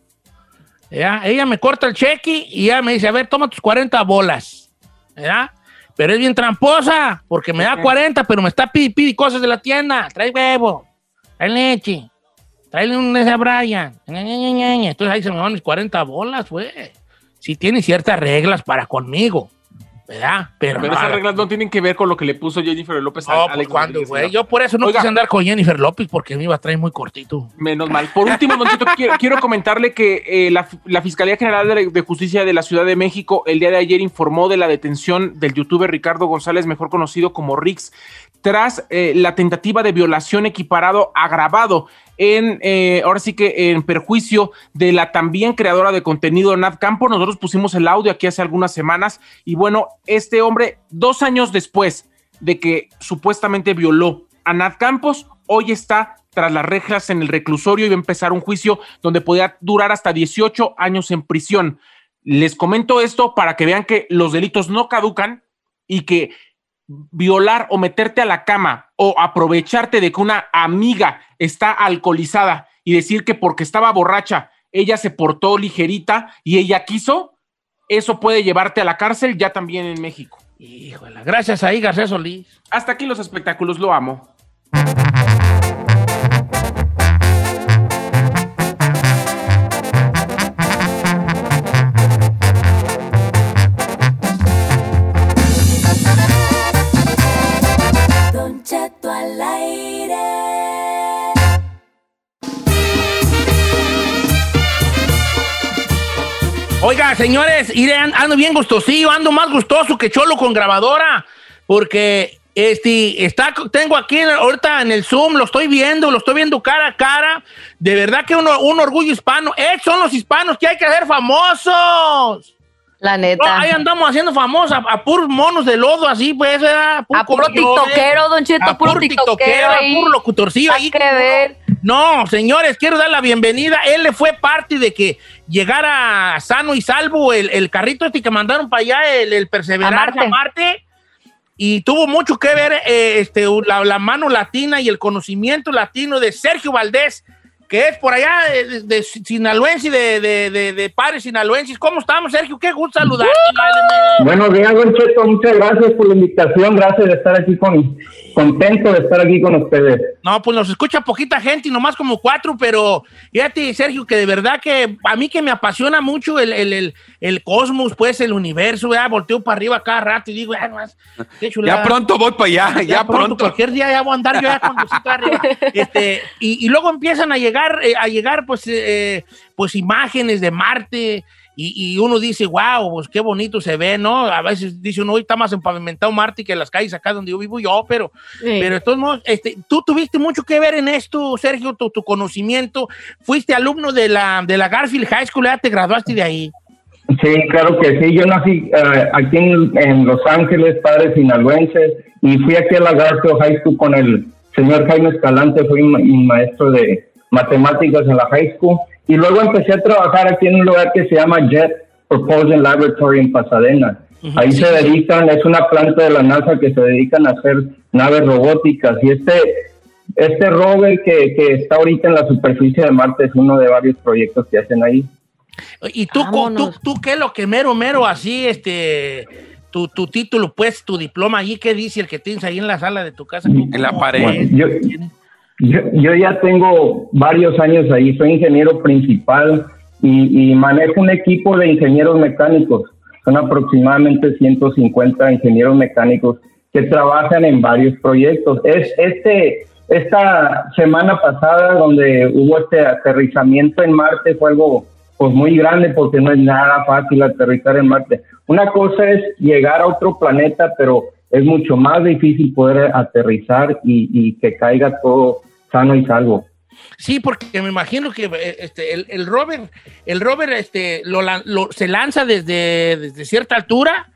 ¿Ya? Ella me corta el cheque y ella me dice, a ver, toma tus 40 bolas. ¿Ya? Pero es bien tramposa, porque me da 40, pero me está pidiendo pidi cosas de la tienda. Trae huevo, trae leche, trae un a Brian. Entonces ahí se me van mis 40 bolas, güey. Sí tiene ciertas reglas para conmigo, ¿verdad? Pero, Pero no, esas reglas no tienen que ver con lo que le puso Jennifer López a no, Alex pues cuando, Rodríguez, güey. Yo por eso no Oiga. quise andar con Jennifer López porque me iba a traer muy cortito. Menos mal. Por último, quiero, quiero comentarle que eh, la, la Fiscalía General de, de Justicia de la Ciudad de México el día de ayer informó de la detención del youtuber Ricardo González, mejor conocido como Rix, tras eh, la tentativa de violación equiparado agravado en, eh, ahora sí que en perjuicio de la también creadora de contenido Nat Campo. Nosotros pusimos el audio aquí hace algunas semanas y bueno, este hombre, dos años después de que supuestamente violó a Nat Campos, hoy está tras las rejas en el reclusorio y va a empezar un juicio donde podría durar hasta 18 años en prisión. Les comento esto para que vean que los delitos no caducan y que violar o meterte a la cama o aprovecharte de que una amiga está alcoholizada y decir que porque estaba borracha ella se portó ligerita y ella quiso, eso puede llevarte a la cárcel ya también en México. Híjole, gracias ahí, Garcés Solís. Hasta aquí los espectáculos, lo amo. Oiga, señores, ando bien gustosillo, ando más gustoso que Cholo con grabadora, porque este, está, tengo aquí ahorita en el Zoom, lo estoy viendo, lo estoy viendo cara a cara. De verdad que uno, un orgullo hispano. Eh, son los hispanos que hay que hacer famosos. La No, neta. ahí andamos haciendo famosos a, a puros monos de lodo, así pues, ¿verdad? A puro tiktokero, Don Cheto, a puro puro tiktokero tiktokero, a puro locutorcillo ahí. Que ver. No, señores, quiero dar la bienvenida. Él le fue parte de que llegara sano y salvo el, el carrito este que mandaron para allá, el, el Perseverante A Marte. Y tuvo mucho que ver eh, este, la, la mano latina y el conocimiento latino de Sergio Valdés, que es por allá eh, de, de sinaloense, de, de, de, de pares sinaloenses. ¿Cómo estamos, Sergio? Qué gusto saludarte. Buenos días, Don Cheto. Muchas gracias por la invitación. Gracias de estar aquí con, contento de estar aquí con ustedes. No, pues nos escucha poquita gente y nomás como cuatro, pero fíjate, Sergio, que de verdad que a mí que me apasiona mucho el, el, el, el cosmos, pues el universo, ya volteo para arriba cada rato y digo, ya, nomás, qué chulada. Ya pronto voy para allá, ya, pronto. Cualquier día ya voy a andar yo ya con Diosito arriba. Este, y, y luego empiezan a llegar, eh, a llegar pues, eh, pues imágenes de Marte y, y uno dice, wow, pues qué bonito se ve, ¿no? A veces dice uno, hoy está más empavimentado Marte que las calles acá donde yo vivo yo, pero, pero de todos modos, este, tú tuviste mucho que ver en esto, Sergio, tu, tu conocimiento. Fuiste alumno de la, de la Garfield High School, ya te graduaste de ahí. Sí, claro que sí. Yo nací eh, aquí en, en Los Ángeles, padre sinaloense, y fui aquí a la Garfield High School con el señor Jaime Escalante, fui ma- mi maestro de matemáticas en la high school. Y luego empecé a trabajar aquí en un lugar que se llama Jet Propulsion Laboratory en Pasadena. Ahí se dedican, es una planta de la NASA que se dedican a hacer naves robóticas. Y este, este rover que, que está ahorita en la superficie de Marte es uno de varios proyectos que hacen ahí. ¿Y tú, tú, tú qué es lo que mero, mero, así, este, tu, tu título, pues, tu diploma allí, qué dice el que tienes ahí en la sala de tu casa? En la pared. Bueno, yo, yo, yo ya tengo varios años ahí, soy ingeniero principal y, y manejo un equipo de ingenieros mecánicos. Son aproximadamente 150 ingenieros mecánicos que trabajan en varios proyectos. Es este esta semana pasada donde hubo este aterrizamiento en Marte fue algo pues muy grande porque no es nada fácil aterrizar en Marte. Una cosa es llegar a otro planeta, pero es mucho más difícil poder aterrizar y, y que caiga todo sano y salvo. Sí, porque me imagino que eh, este, el, el rover, el rover este, lo, lo- se lanza desde, desde cierta altura,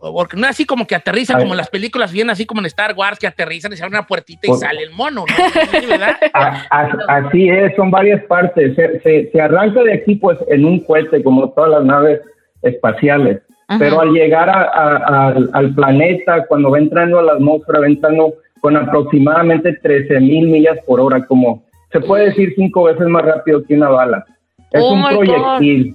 porque no es así como que aterriza como en las películas, bien así como en Star Wars, que aterrizan y se abre una puertita y Pues- sale el mono, ¿no? Sí, ¿verdad? A- a- Así es, son varias partes. Se, se- se arranca de aquí pues en un cohete como todas las naves espaciales, Ajá. pero al llegar a- al planeta, cuando va entrando a la atmósfera, va entrando con aproximadamente 13 mil millas por hora, como se puede decir cinco veces más rápido que una bala. Es Oh un my God. proyectil,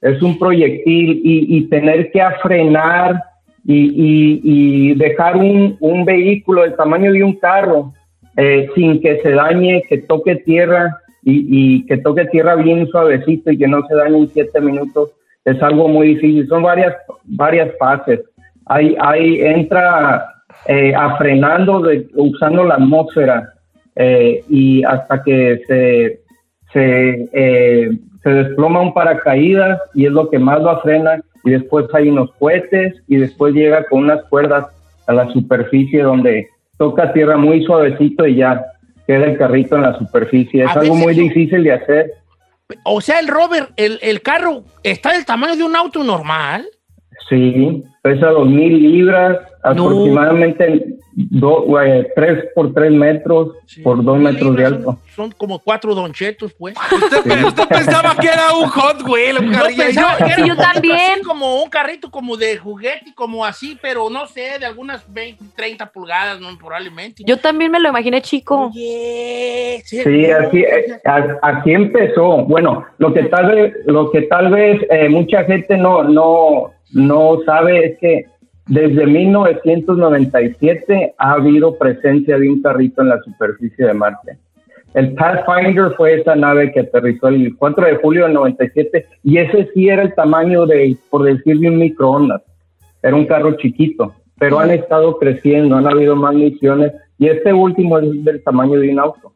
es un proyectil y, y tener que frenar y, y- y dejar un, un vehículo del tamaño de un carro eh, sin que se dañe, que toque tierra y, y que toque tierra bien suavecito y que no se dañe en siete minutos, es algo muy difícil. Son varias, varias fases. Ahí, ahí entra eh, a frenando, de- usando la atmósfera eh, y hasta que se, se, eh, se desploma un paracaídas y es lo que más lo frena y después hay unos cohetes y después llega con unas cuerdas a la superficie donde toca tierra muy suavecito y ya queda el carrito en la superficie. Es A algo muy yo- difícil de hacer. O sea, el rover, el, el carro está del tamaño de un auto normal. Sí, pesa dos mil libras, aproximadamente do- eh, tres por tres metros por dos metros de alto. Son como cuatro donchetos, pues. Usted, usted pensaba que era un Hot Wheel, un carrillo. pensaba que era Sí, yo también. así como un carrito como de juguete, como así, pero no sé, de algunas 20, 30 pulgadas, ¿no? probablemente. Yo también me lo imaginé chico. Oye, Sí, así, eh, así empezó. Bueno, lo que tal vez, lo que tal vez eh, mucha gente no, no, no sabe es que desde 1997 ha habido presencia de un carrito en la superficie de Marte. El Pathfinder fue esa nave que aterrizó el 4 de julio del 97 y ese sí era el tamaño de, por decir, de un microondas. Era un carro chiquito, pero han estado creciendo, han habido más misiones y este último es del tamaño de un auto.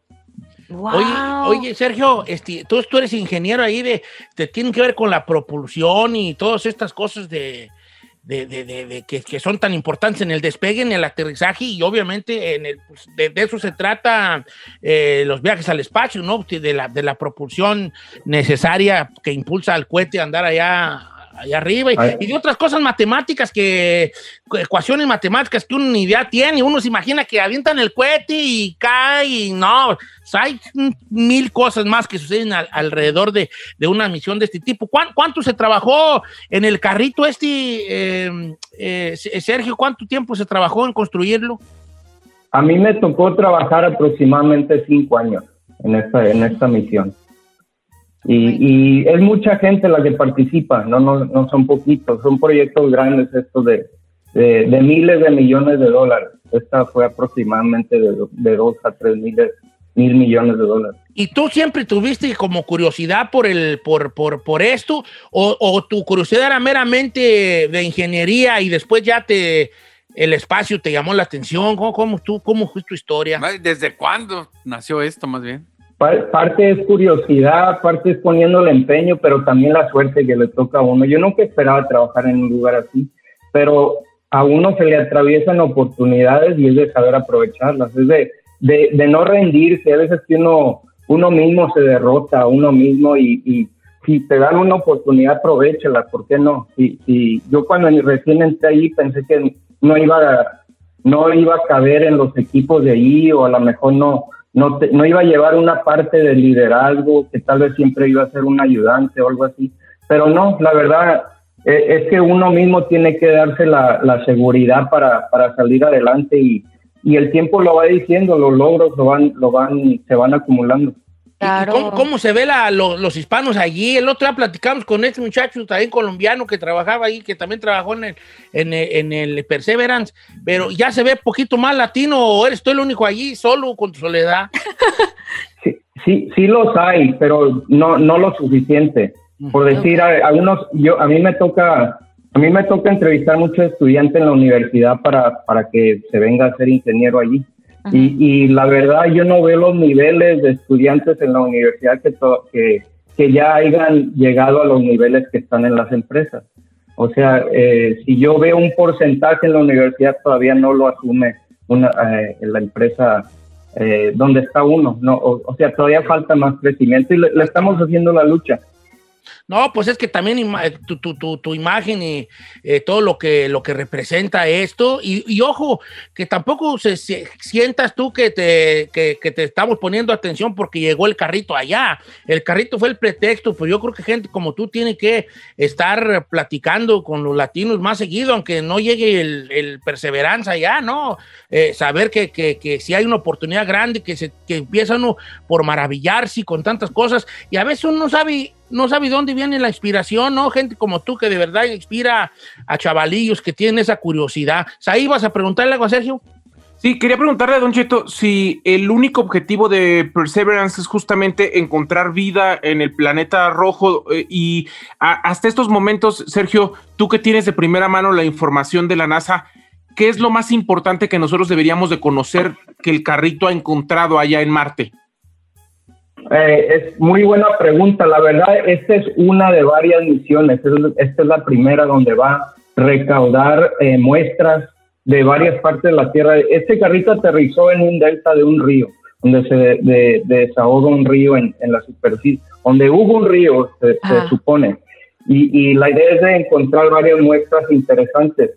Oye, oye, Sergio, este, tú, tú eres ingeniero ahí de, te tienen que ver con la propulsión y todas estas cosas de, de, de- de- de que, que son tan importantes en el despegue, en el aterrizaje y obviamente en el, pues, de, de eso se trata eh, los viajes al espacio, ¿no? De la, de la propulsión necesaria que impulsa al cohete a andar allá, allá arriba y, y de otras cosas matemáticas que, ecuaciones matemáticas que uno ni idea tiene, uno se imagina que avientan el cohete y cae y no, o sea, hay mil cosas más que suceden al- alrededor de, de una misión de este tipo. ¿Cuán- ¿Cuánto se trabajó en el carrito este, eh, eh, Sergio? ¿Cuánto tiempo se trabajó en construirlo? A mí me tocó trabajar aproximadamente cinco años en esta, en esta misión. Y, y es mucha gente la que participa, no, no, no son poquitos, son proyectos grandes estos de, de, de miles de millones de dólares. Esta fue aproximadamente de, de dos a tres miles, mil millones de dólares. ¿Y tú siempre tuviste como curiosidad por, el, por, por, por esto? O, ¿O tu curiosidad era meramente de ingeniería y después ya te el espacio te llamó la atención? ¿Cómo, cómo, tú, cómo fue tu historia? ¿Desde cuándo nació esto, más bien? Pa- Parte es curiosidad, parte es poniéndole empeño, pero también la suerte que le toca a uno. Yo nunca esperaba trabajar en un lugar así, pero a uno se le atraviesan oportunidades y es de saber aprovecharlas, es de, de, no rendirse. A veces que uno, uno mismo se derrota uno mismo y, si te dan una oportunidad, aprovechala, ¿por qué no? Si, si yo cuando recién entré ahí pensé que no iba no iba a caber en los equipos de ahí o a lo mejor no, no, te- no iba a llevar una parte de liderazgo, que tal vez siempre iba a ser un ayudante o algo así. Pero no, la verdad eh, es que uno mismo tiene que darse la, la seguridad para, para salir adelante y, y el tiempo lo va diciendo, los logros lo van, lo van, se van acumulando. ¿Y- y cómo, cómo se ve la- lo- los hispanos allí? El otro día platicamos con este muchacho también colombiano que trabajaba ahí, que también trabajó en el, en el, en el Perseverance, pero ya se ve poquito más latino o eres tú el único allí, solo con tu soledad. Sí, sí los hay, pero no, no lo suficiente. Por decir, a, algunos, yo, a mí me toca, a mí me toca entrevistar muchos estudiantes en la universidad para, para que se venga a ser ingeniero allí. Y, y la verdad, yo no veo los niveles de estudiantes en la universidad que, que, que ya hayan llegado a los niveles que están en las empresas. O sea, eh, si yo veo un porcentaje en la universidad, todavía no lo asume una, eh, la empresa eh, donde está uno. No, o, o sea, todavía falta más crecimiento y le, le estamos haciendo la lucha. No, pues es que también eh, tu, tu- tu- imagen y eh, todo lo que, lo que representa esto. Y, ojo, que tampoco se, sientas tú que te, que, te estamos poniendo atención porque llegó el carrito allá. El carrito fue el pretexto, pues yo creo que gente como tú tiene que estar platicando con los latinos más seguido, aunque no llegue el, perseveranza allá, ¿no? Eh, saber que, que, que si hay una oportunidad grande, que, se, que empieza uno por maravillarse con tantas cosas, y a veces uno no sabe, no sabe dónde viene la inspiración, ¿no? Gente como tú que de verdad inspira a chavalillos que tienen esa curiosidad. Ahí vas a preguntarle algo a Sergio. Sí, quería preguntarle a Don Cheto si el único objetivo de Perseverance es justamente encontrar vida en el planeta rojo eh, y hasta estos momentos, Sergio, tú que tienes de primera mano la información de la NASA, ¿qué es lo más importante que nosotros deberíamos de conocer que el carrito ha encontrado allá en Marte? Eh, es muy buena pregunta. La verdad, esta es una de varias misiones. Es- Esta es la primera donde va a recaudar eh, muestras de varias partes de la Tierra. Este carrito aterrizó en un delta de un río, donde se de- de- desahoga un río en, en la superficie, donde hubo un río, se, se supone. Y, y la idea es de encontrar varias muestras interesantes.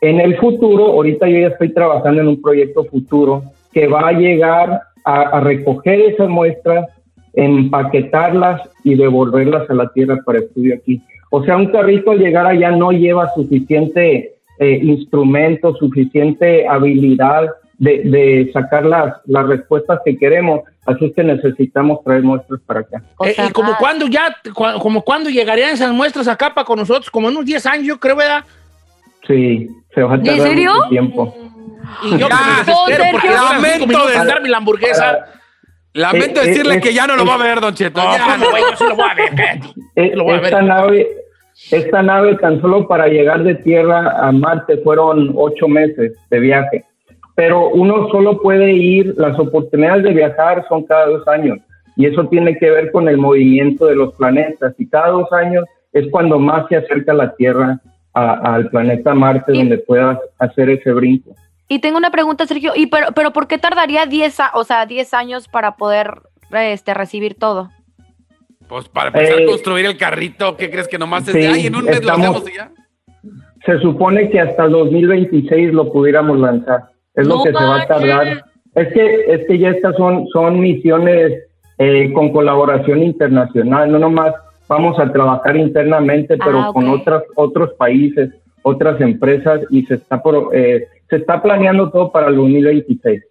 En el futuro, ahorita yo ya estoy trabajando en un proyecto futuro que va a llegar a, a recoger esas muestras, empaquetarlas y devolverlas a la Tierra para estudio aquí. O sea, un carrito al llegar allá no lleva suficiente eh, instrumento, suficiente habilidad de, de sacar las, las respuestas que queremos, así es que necesitamos traer muestras para acá. Eh, ¿Y como cuándo ya, cu- como cuándo llegarían esas muestras acá para con nosotros? Como en unos 10 años, yo creo, ¿verdad? Sí, se va a ¿En tardar serio? mucho tiempo. Y yo Ya, pues, me desespero porque Lamento de- en darme la hamburguesa. Lamento Eh, eh, decirle eh, que ya no lo eh, va a ver, Don Cheto. No, Ya. pues, güey, yo sí lo voy a ver, Lo voy a ver. esta nave, esta nave tan solo para llegar de Tierra a Marte fueron ocho meses de viaje. Pero uno solo puede ir, las oportunidades de viajar son cada dos años. Y eso tiene que ver con el movimiento de los planetas. Y cada dos años es cuando más se acerca la Tierra al planeta Marte, donde puedas hacer ese brinco. Y tengo una pregunta, Sergio, ¿y pero, pero por qué tardaría 10, a- o sea, 10 años para poder este, recibir todo? Pues para empezar Eh, a construir el carrito, ¿qué crees que nomás es sí, de ay, en un mes lo estamos- hacemos y ya? Se supone que hasta el 2026 lo pudiéramos lanzar. Es lo que se va a tardar. Es que, es que ya estas son, son misiones eh, con colaboración internacional. No nomás vamos a trabajar internamente, pero Ah, con otras, otros países, otras empresas y se está, por, eh, se está planeando todo para el 2026.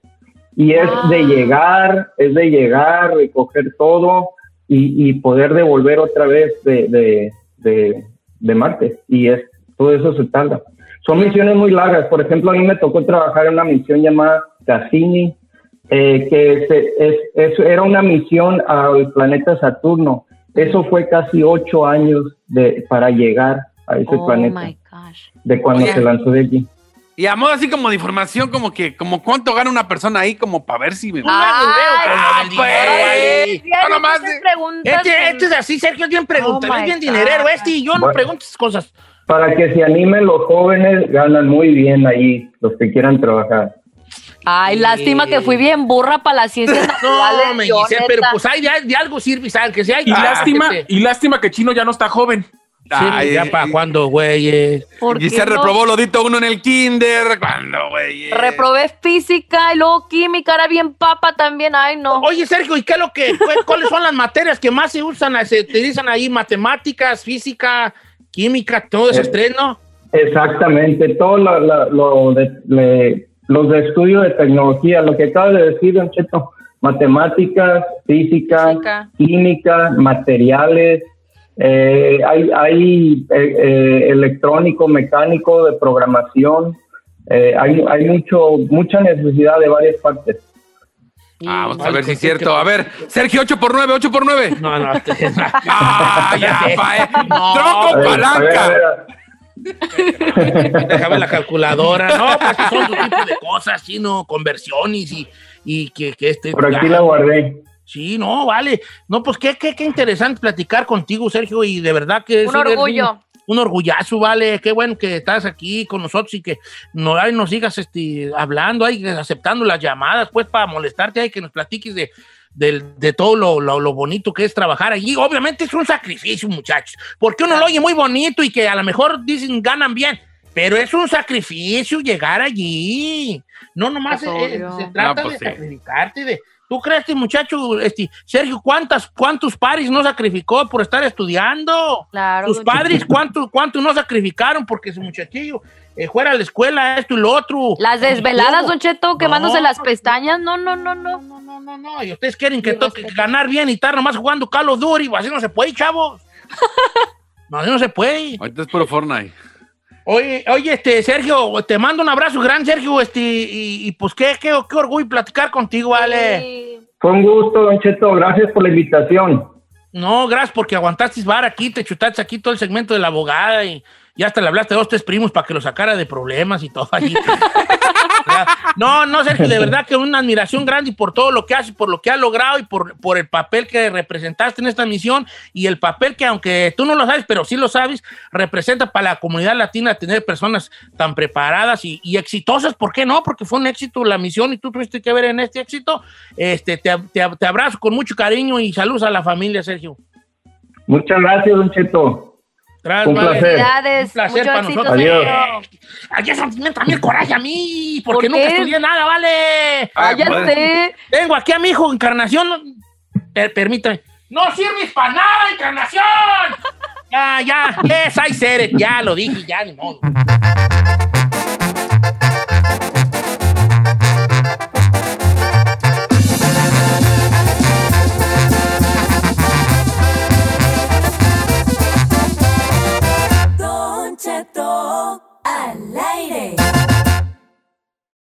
Y es Ah. de llegar, es de llegar, recoger todo y, y poder devolver otra vez de, de, de, de Marte. Y es, todo eso se tarda. Son misiones muy largas. Por ejemplo, a mí me tocó trabajar en una misión llamada Cassini, eh, que se- es, es- era una misión al planeta Saturno. Eso fue casi ocho años de, para llegar a ese Oh planeta, my gosh. de cuando se lanzó de allí. Y a modo así como de información, como que, como cuánto gana una persona ahí, como para ver si me. Ah, pues, pues, no nomás Este, este es así, Sergio, es bien pregunta, Oh es bien dinerero este y yo no pregunto esas cosas. Para que se animen los jóvenes, ganan muy bien ahí, los que quieran trabajar. Ay, lástima que fui bien burra para las ciencias naturales. No, me Giselle, pero pues hay de, de algo sirve, ¿sabes? Que si hay Y Ah, lástima, y lástima que Chino ya no está joven. Sí, Ay, ya y- para cuándo, güey. eh. ¿Por Y se no? reprobó lodito uno en el kinder. ¿Cuándo, güey? Reprobé física y luego química, era bien papa también. Ay, no. Oye, Sergio, ¿y qué es lo que, cu- cuáles son las materias que más se usan, se utilizan ahí? Matemáticas, física, química, todo ese Eh, estreno. Exactamente, todo lo, lo- lo de, le- los de estudio de tecnología, lo que acaba de decir, Don Cheto, matemáticas, física, Física. química, materiales, eh, hay, hay eh, eh, electrónico, mecánico, de programación, eh, hay, hay mucho, mucha necesidad de varias partes. Ah, vamos a ver si es cierto. A ver, Sergio, 8 por 9, 8 por 9. No, no. este- Ah, ya, pa, eh. No. Tronco A a ver, a palanca. ver, Déjame la calculadora. No, pues que son otro tipo de cosas, sino conversiones y, y que, que este. por aquí la guardé. Sí, no, vale. No, pues qué, qué, qué interesante platicar contigo, Sergio, y de verdad que Un eso eres orgullo. un orgullazo, vale. Qué bueno que estás aquí con nosotros y que no, ay, nos sigas este, hablando, ahí, aceptando las llamadas, pues para molestarte, hay que nos platiques de, del- de todo lo, lo- lo bonito que es trabajar allí. Obviamente es un sacrificio, muchachos, porque uno lo oye muy bonito y que a lo mejor dicen ganan bien. Pero es un sacrificio llegar allí. No nomás se trata No, pues, de sí. sacrificarte. De, ¿Tú crees, este muchacho, este, Sergio, cuántas, cuántos paris no sacrificó por estar estudiando? Claro. Sus padres, ¿cuántos cuánto no sacrificaron porque su muchachillo eh, fuera a la escuela, esto y lo otro? Las desveladas. Don Cheto, quemándose No, las pestañas. No, no, no, no. No, no, no, no. Y ustedes quieren que toque ganar bien y estar nomás jugando Call of Duty. Así no se puede, chavos. No, así no se puede. Ahorita es puro Fortnite. Oye, oye, este, Sergio, te mando un abrazo grande, Sergio, este, y, y, pues qué, qué, qué orgullo platicar contigo, vale. Sí. Fue un gusto, Don Cheto. Gracias por la invitación. No, gracias porque aguantaste bar aquí, te chutaste aquí todo el segmento de la abogada y, y hasta le hablaste a dos, tres primos para que lo sacara de problemas y todo allí. no, no, Sergio, de verdad que una admiración grande y por todo lo que hace, por lo que ha logrado y por, por el papel que representaste en esta misión y el papel que, aunque tú no lo sabes, pero sí lo sabes, representa para la comunidad latina tener personas tan preparadas y, y exitosas. ¿Por qué no? Porque fue un éxito la misión y tú tuviste que ver en este éxito. Este, te, te- te abrazo con mucho cariño y saludos a la familia, Sergio. Muchas gracias, Don Cheto. Gracias, Un placer. Felicidades. Un placer Mucho para éxito, nosotros. Adiós. Sergio. Aquí es donde me entra a mí el coraje a mí, porque ¿Por nunca estudié nada, vale. Ah, ya pues. sé. Tengo aquí a mi hijo, Encarnación. Per- permítame. ¡No sirves para nada, Encarnación! Ya, ya, es I said it, ya lo dije, ya, ni modo.